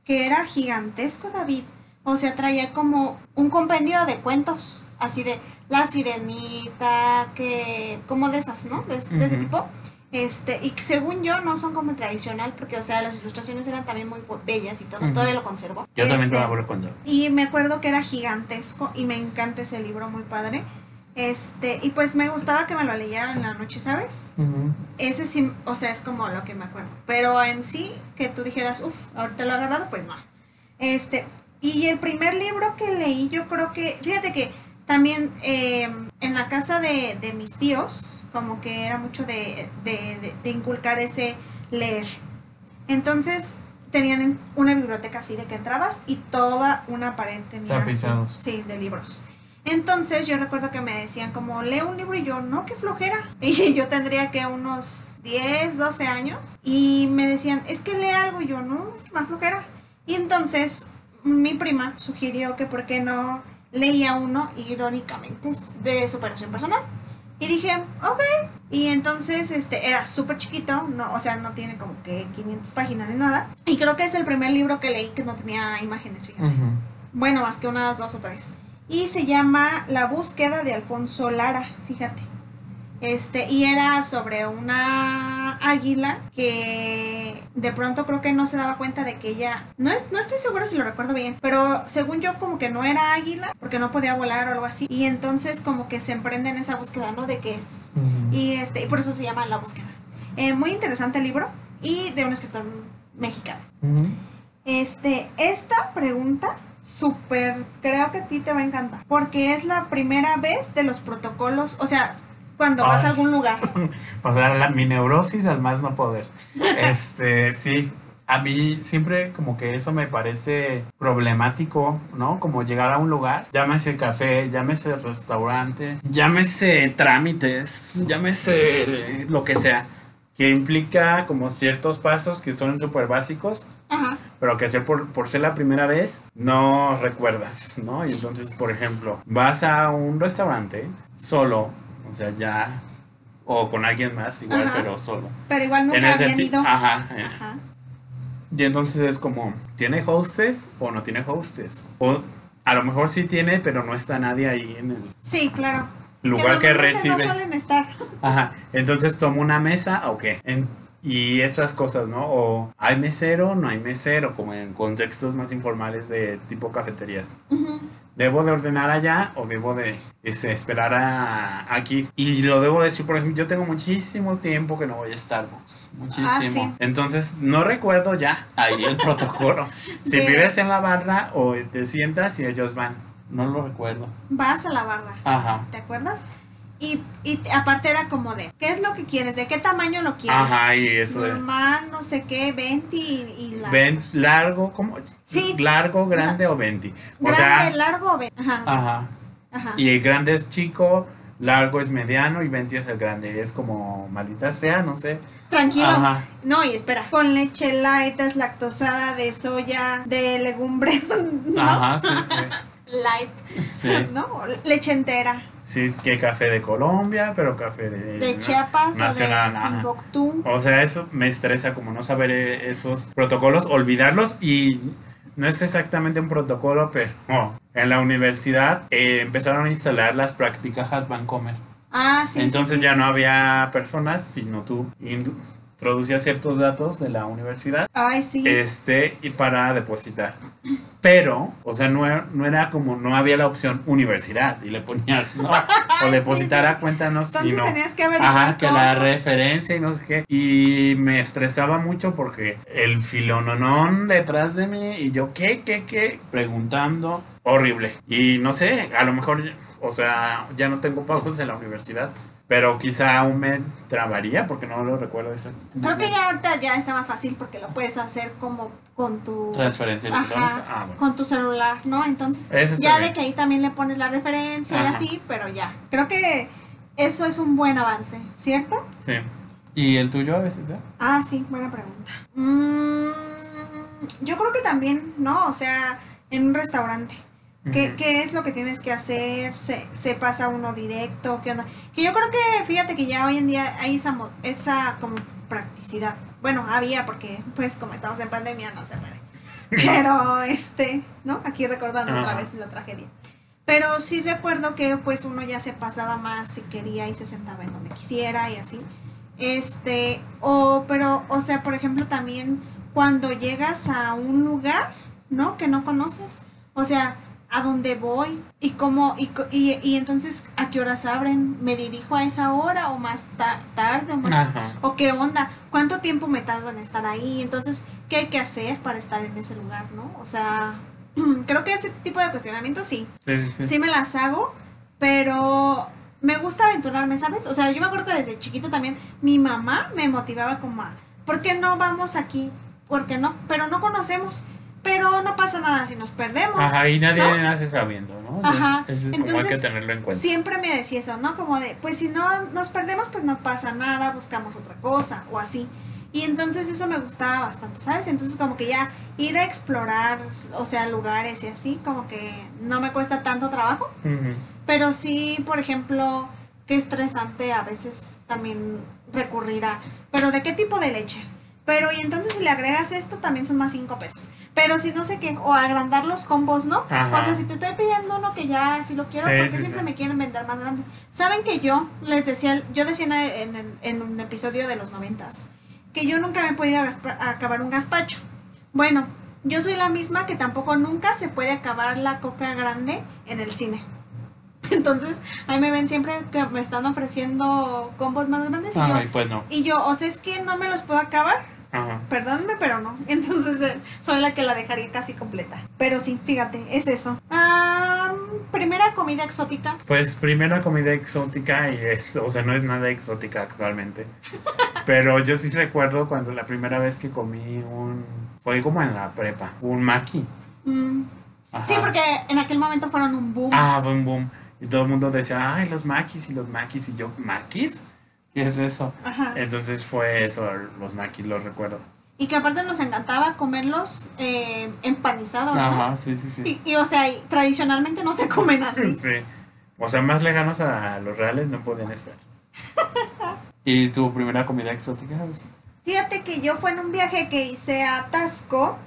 que era gigantesco, David. O sea, traía como un compendio de cuentos, así de La Sirenita, que como de esas, ¿no? De, de ese tipo. Este, y según yo no son como tradicional, porque, o sea, las ilustraciones eran también muy bellas y todo, todavía lo conservo. Yo también te Este, voy a contar. y me acuerdo que era gigantesco y me encanta ese libro, muy padre. Este, y pues me gustaba que me lo leyeran en la noche, ¿sabes? Ese sí, o sea, es como lo que me acuerdo. Pero en sí, que tú dijeras, uff, ahorita lo he agarrado, pues no. Este, y el primer libro que leí, yo creo que, fíjate que también eh, en la casa de, de mis tíos, como que era mucho de, de- de- de inculcar ese leer. Entonces, tenían en- una biblioteca así de que entrabas y toda una pared tenía así, Tapizados. sí, de libros. Entonces yo recuerdo que me decían como, lee un libro y yo, no, qué flojera. <laughs> Y yo tendría que unos 10, 12 años. Y me decían, es que lee algo y yo, no, es que da flojera. Y entonces mi prima sugirió que por qué no leía uno, irónicamente, de superación personal. Y dije, ok. Y entonces este era súper chiquito, no, o sea, no tiene como que 500 páginas ni nada. Y creo que es el primer libro que leí que no tenía imágenes, fíjense. Bueno, más que unas dos o tres. Y se llama La búsqueda de Alfonso Lara, fíjate. Este, y era sobre una águila que de pronto creo que no se daba cuenta de que ella, no, es- no estoy segura si lo recuerdo bien, pero según yo como que no era águila porque no podía volar o algo así. Y entonces como que se emprende en esa búsqueda, ¿no? De qué es. Y, este, y por eso se llama La búsqueda. Eh, muy interesante el libro y de un escritor mexicano. Este, esta pregunta súper creo que a ti te va a encantar, porque es la primera vez de los protocolos, o sea, cuando vas a algún lugar. <laughs> O sea, la, mi neurosis al más no poder. Este, sí. A mí siempre como que eso me parece problemático, ¿no? Como llegar a un lugar, llámese café, llámese restaurante, llámese trámites, llámese eh, lo que sea, que implica como ciertos pasos que son súper básicos, Ajá. pero que ser por, por ser la primera vez no recuerdas, <laughs> ¿no? Y entonces, por ejemplo, vas a un restaurante solo, o sea, ya, o con alguien más, igual, Ajá. pero solo. Pero igual nunca En habían ido. Ajá. Ajá. Y entonces es como, ¿tiene hostes o no tiene hostes? O a lo mejor sí tiene, pero no está nadie ahí en el Sí, claro. lugar que, normalmente recibe. No suelen estar. Ajá, entonces tomo una mesa, ok. En- y esas cosas, ¿no? O hay mesero, no hay mesero, como en contextos más informales de tipo cafeterías. ¿Debo de ordenar allá o debo de este, esperar a, aquí? Y lo debo decir, por ejemplo, yo tengo muchísimo tiempo que no voy a Starbucks. Muchísimo. Ah, sí. Entonces, no recuerdo ya ahí el protocolo. <laughs> Si De- pides en la barra o te sientas y ellos van. No lo recuerdo. Vas a la barra, Ajá. ¿te acuerdas? Y, y aparte era como de, ¿qué es lo que quieres? ¿De qué tamaño lo quieres? Ajá, y eso de... Normal, no sé qué, 20 y, y la... Ven, largo, ¿cómo? Sí. Largo, grande o 20. O Grande, sea, largo, 20. Ajá, ajá. ajá. Y el grande es chico, largo es mediano y 20 es el grande. Es como maldita sea, no sé. Tranquilo. Ajá. No, y espera. Con leche light, deslactosada, de soya, de legumbres, <laughs> ¿no? Ajá, sí, <laughs> Light, sí. Sí, ¿no? Leche entera. Sí, que café de Colombia, pero café de... De Chiapas Nacional, o de. O sea, eso me estresa como no saber eh, esos protocolos, olvidarlos y no es exactamente un protocolo, <laughs> pero oh, en la universidad eh, empezaron a instalar las prácticas at Vancomer. Ah, sí. Entonces sí, ya sí, no había personas, sino tú introducías ciertos datos de la universidad Ay, sí. este y para depositar. Pero, o sea, no era, no era como, no había la opción universidad y le ponías, ¿no? <laughs> O depositar a cuenta, no, Entonces sino... tenías que Ajá, que la referencia y no sé qué. Y me estresaba mucho porque el filononón detrás de mí y yo, ¿qué, qué, qué? Preguntando. Horrible. Y no sé, a lo mejor, o sea, ya no tengo pagos en la universidad. Pero quizá aún me trabaría porque no lo recuerdo eso. Creo que ya ahorita ya está más fácil porque lo puedes hacer como con tu Transferencia electrónica. Ajá, Ah, bueno. con tu celular, ¿no? Entonces, ya bien. de que ahí también le pones la referencia y así, pero ya. Creo que eso es un buen avance, ¿cierto? Sí. ¿Y el tuyo a veces? ya? Ah, sí, buena pregunta. Mm, yo creo que también, ¿no? O sea, en un restaurante. ¿Qué, Ujú. qué es lo que tienes que hacer? ¿Se, se pasa uno directo? ¿Qué onda? Que yo creo que, fíjate que ya hoy en día hay esa, esa como practicidad. Bueno, había porque pues como estamos en pandemia no se puede. Pero, este, ¿no? Aquí recordando otra Ajá. vez la tragedia. Pero sí recuerdo que pues uno ya se pasaba más si quería y se sentaba en donde quisiera y así. Este, o, pero, o sea, por ejemplo, también cuando llegas a un lugar, ¿no? Que no conoces. O sea, a dónde voy y cómo, y, y, y entonces a qué horas abren, me dirijo a esa hora o más ta- tarde o más o qué onda, cuánto tiempo me tardo en estar ahí, entonces, ¿qué hay que hacer para estar en ese lugar, no? O sea, <clears throat> creo que ese tipo de cuestionamientos sí, Sí, sí, sí. me las hago, pero me gusta aventurarme, ¿sabes? O sea, yo me acuerdo que desde chiquito también mi mamá me motivaba como a, ¿por qué no vamos aquí? Porque no, pero no conocemos, pero no pasa nada si nos perdemos. Ajá, y nadie ¿no? nace sabiendo, ¿no? Ajá. Eso es como hay que Entonces, tenerlo en cuenta. Siempre me decía eso, ¿no? Como de, pues si no nos perdemos, pues no pasa nada, buscamos otra cosa o así. Y entonces eso me gustaba bastante, ¿sabes? Entonces como que ya ir a explorar, o sea, lugares y así, como que no me cuesta tanto trabajo. Pero sí, por ejemplo, qué estresante a veces también recurrir a, pero ¿de qué tipo de leche? Pero y entonces si le agregas esto también son más 5 pesos. Pero si no sé qué, o agrandar los combos, ¿no? Ajá. O sea, si te estoy pidiendo uno que ya si lo quiero, Sí, porque sí, siempre sí. me quieren vender más grande. Saben que yo les decía, yo decía en, en- en un episodio de los noventas, que yo nunca me he podido acabar un gazpacho. Bueno, yo soy la misma que tampoco nunca se puede acabar la coca grande en el cine. <laughs> Entonces, ahí me ven siempre que me están ofreciendo combos más grandes y yo, Ay, pues no. y yo, o sea, es que no me los puedo acabar. Ajá. Pero no. <laughs> Entonces, eh, soy la que la dejaría casi completa. Pero sí, fíjate, es eso. Primera comida exótica. Pues primera comida exótica y esto, o sea, no es nada exótica actualmente. <laughs> Pero yo sí recuerdo cuando la primera vez que comí un fue como en la prepa, un maqui. Mm. Sí, porque en aquel momento fueron un boom. Ah, fue un boom. Y todo el mundo decía, ay, los maquis y los maquis. Y yo, ¿maquis? ¿Qué es eso? Ajá. Entonces fue eso, los maquis, lo recuerdo. Y que aparte nos encantaba comerlos eh, empanizados, ¿no? Ajá, sí, sí, sí. Y, y, o sea, tradicionalmente no se comen así. <laughs> Sí. O sea, más lejanos a los reales no podían estar. <laughs> ¿Y tu primera comida exótica? Fíjate que yo fue en un viaje que hice a Tasco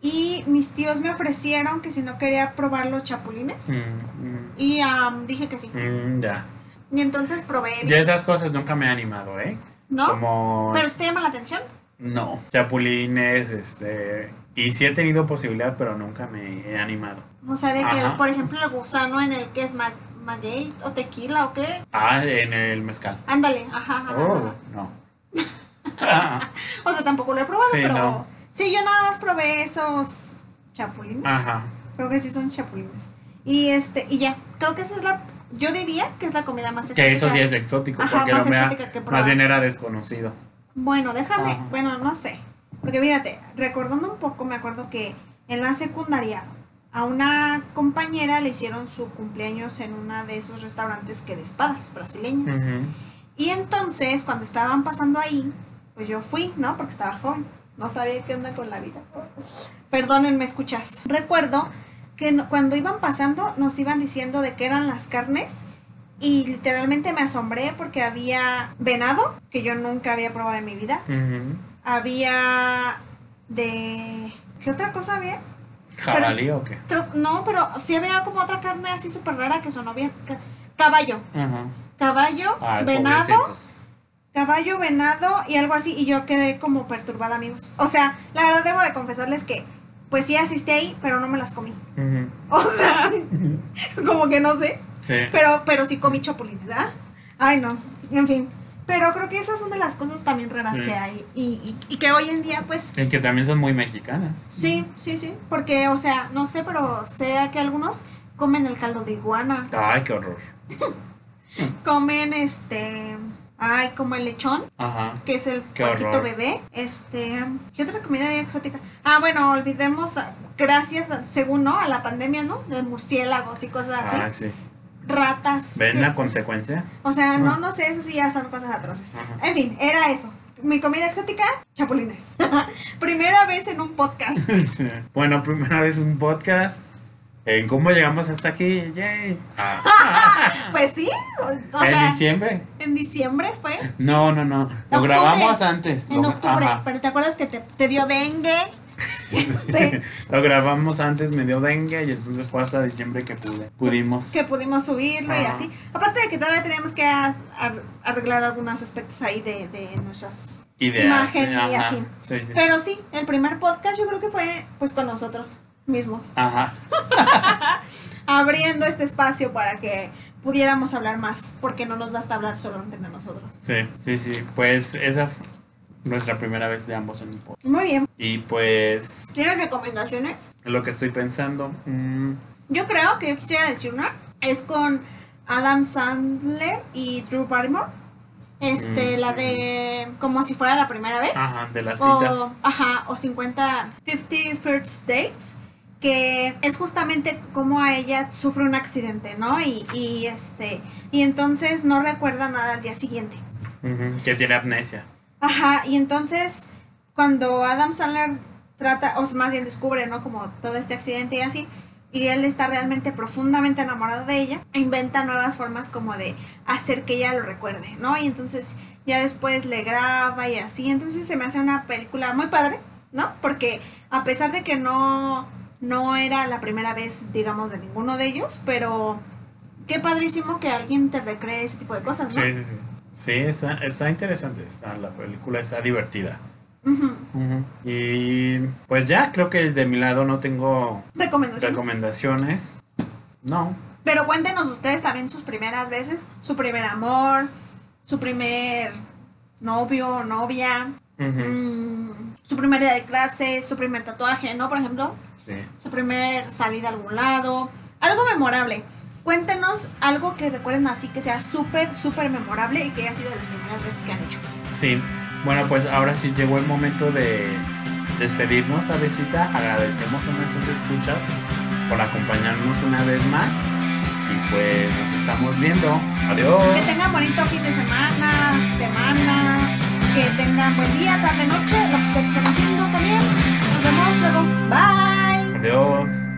y mis tíos me ofrecieron que si no quería probar los chapulines. mm, Y am, dije que sí. mm, mm, ya. Y entonces probé. Ya bichos, esas cosas nunca me he animado, ¿eh? ¿No? Como... Pero si te llama la atención. No. Chapulines, este... Y sí he tenido posibilidad, pero nunca me he animado. O sea, de que, Ajá. por ejemplo, el gusano en el que es ma- maguey o tequila o qué. Ah, en el mezcal. Ándale, ajá, ajá. Oh, ajá. no. <laughs> O sea, tampoco lo he probado, Sí, pero. no. Sí, yo nada más probé esos chapulines. Ajá. Creo que sí son chapulines. Y este, y ya, creo que esa es la. Yo diría que es la comida más Que eso sí exótica. es exótico, Ajá, porque más lo me ha- exótica que más bien era desconocido. Bueno, déjame, Ajá. bueno, no sé. Porque fíjate, recordando un poco, me acuerdo que en la secundaria a una compañera le hicieron su cumpleaños en una de esos restaurantes que de espadas brasileñas. Y entonces, cuando estaban pasando ahí, pues yo fui, ¿no? Porque estaba joven. No sabía qué onda con la vida. Perdónenme, escuchas. Recuerdo que no- cuando iban pasando nos iban diciendo de qué eran las carnes y literalmente me asombré porque había venado, que yo nunca había probado en mi vida. Había de... ¿Qué otra cosa había? ¿Jabalí o qué? Creo, no, pero sí había como otra carne así súper rara que sonó bien. Ca- Caballo. Ajá. Caballo, Ay, venado. pobrecitos. Caballo, venado y algo así, y yo quedé como perturbada, amigos. O sea, la verdad debo de confesarles que, pues sí asistí ahí, pero no me las comí. O sea, como que no sé, Sí. pero, pero sí comí chapulines, ¿verdad? Ay, no, en fin. Pero creo que esas son de las cosas también raras Sí. que hay y, y, y que hoy en día, pues, Y que también son muy mexicanas. sí, sí, sí. Porque, o sea, no sé, pero sé que algunos comen el caldo de iguana, Ay, qué horror. <laughs> comen este, ay, como el lechón. Ajá. que es el horror. bebé. Este, ¿qué otra comida había exótica? Ah, bueno, olvidemos, ah, gracias, a- según, ¿no? A la pandemia, ¿no? De murciélagos y cosas así. Ah, sí. Ratas. ¿Ven que- la consecuencia? O sea, no, Ah. no sé, eso sí ya son cosas atroces. Ajá. En fin, era eso. Mi comida exótica, chapulines. <laughs> Primera vez en un podcast. <laughs> bueno, primera vez un podcast. ¿En cómo llegamos hasta aquí? Yay. Ah. <laughs> Pues sí, o, o ¿En sea, diciembre? en diciembre fue. No, no, no. Lo Octubre. grabamos antes. En Lo- octubre, ajá. pero ¿te acuerdas que te, te dio dengue? <laughs> Este, Lo grabamos antes, me dio dengue y entonces fue hasta diciembre que pude, pudimos. que pudimos subirlo y así. Aparte de que todavía teníamos que arreglar algunos aspectos ahí de, de nuestras... Ideas, imagen y así. Sí, sí. Pero sí, el primer podcast yo creo que fue pues con nosotros mismos, Ajá. <laughs> abriendo este espacio para que pudiéramos hablar más, porque no nos basta hablar solo entre nosotros. Sí, sí, sí. Pues esa fue nuestra primera vez de ambos en un podcast. Muy bien. Y pues ¿Tienes recomendaciones? lo que estoy pensando. mm, Yo creo que yo quisiera decir una. Es con Adam Sandler y Drew Barrymore. Este, Mm. la de como si fuera la primera vez. ajá, de las citas. o, ajá, o 50, 50 First Dates, que es justamente como a ella sufre un accidente, ¿no? Y, y este, y entonces no recuerda nada al día siguiente. Que tiene amnesia. Ajá, y entonces cuando Adam Sandler trata, o más bien descubre, ¿no? Como todo este accidente y así, y él está realmente profundamente enamorado de ella, inventa nuevas formas como de hacer que ella lo recuerde, ¿no? Y entonces ya después le graba y así, entonces se me hace una película muy padre, ¿no? Porque a pesar de que no, no era la primera vez, digamos, de ninguno de ellos, pero qué padrísimo que alguien te recree ese tipo de cosas, ¿no? Sí, sí, sí. Sí, está, está interesante. Está, la película está divertida. Ujú. Y pues ya, creo que de mi lado no tengo Recomendación. recomendaciones. No. Pero cuéntenos ustedes también sus primeras veces, su primer amor, su primer novio o novia, Ujú. mm, su primer día de clase, su primer tatuaje, ¿no? Por ejemplo, Sí. su primer salida a algún lado, algo memorable. Cuéntenos algo que recuerden así que sea súper, súper memorable y que haya sido de las primeras veces que han hecho. Sí, bueno, pues ahora sí llegó el momento de despedirnos, Avesita. Agradecemos a nuestros escuchas por acompañarnos una vez más. Y pues nos estamos viendo. Adiós. Que tengan bonito fin de semana, semana, que tengan buen día, tarde, noche, lo que sea que estén haciendo también. Nos vemos luego. Bye. com Deus.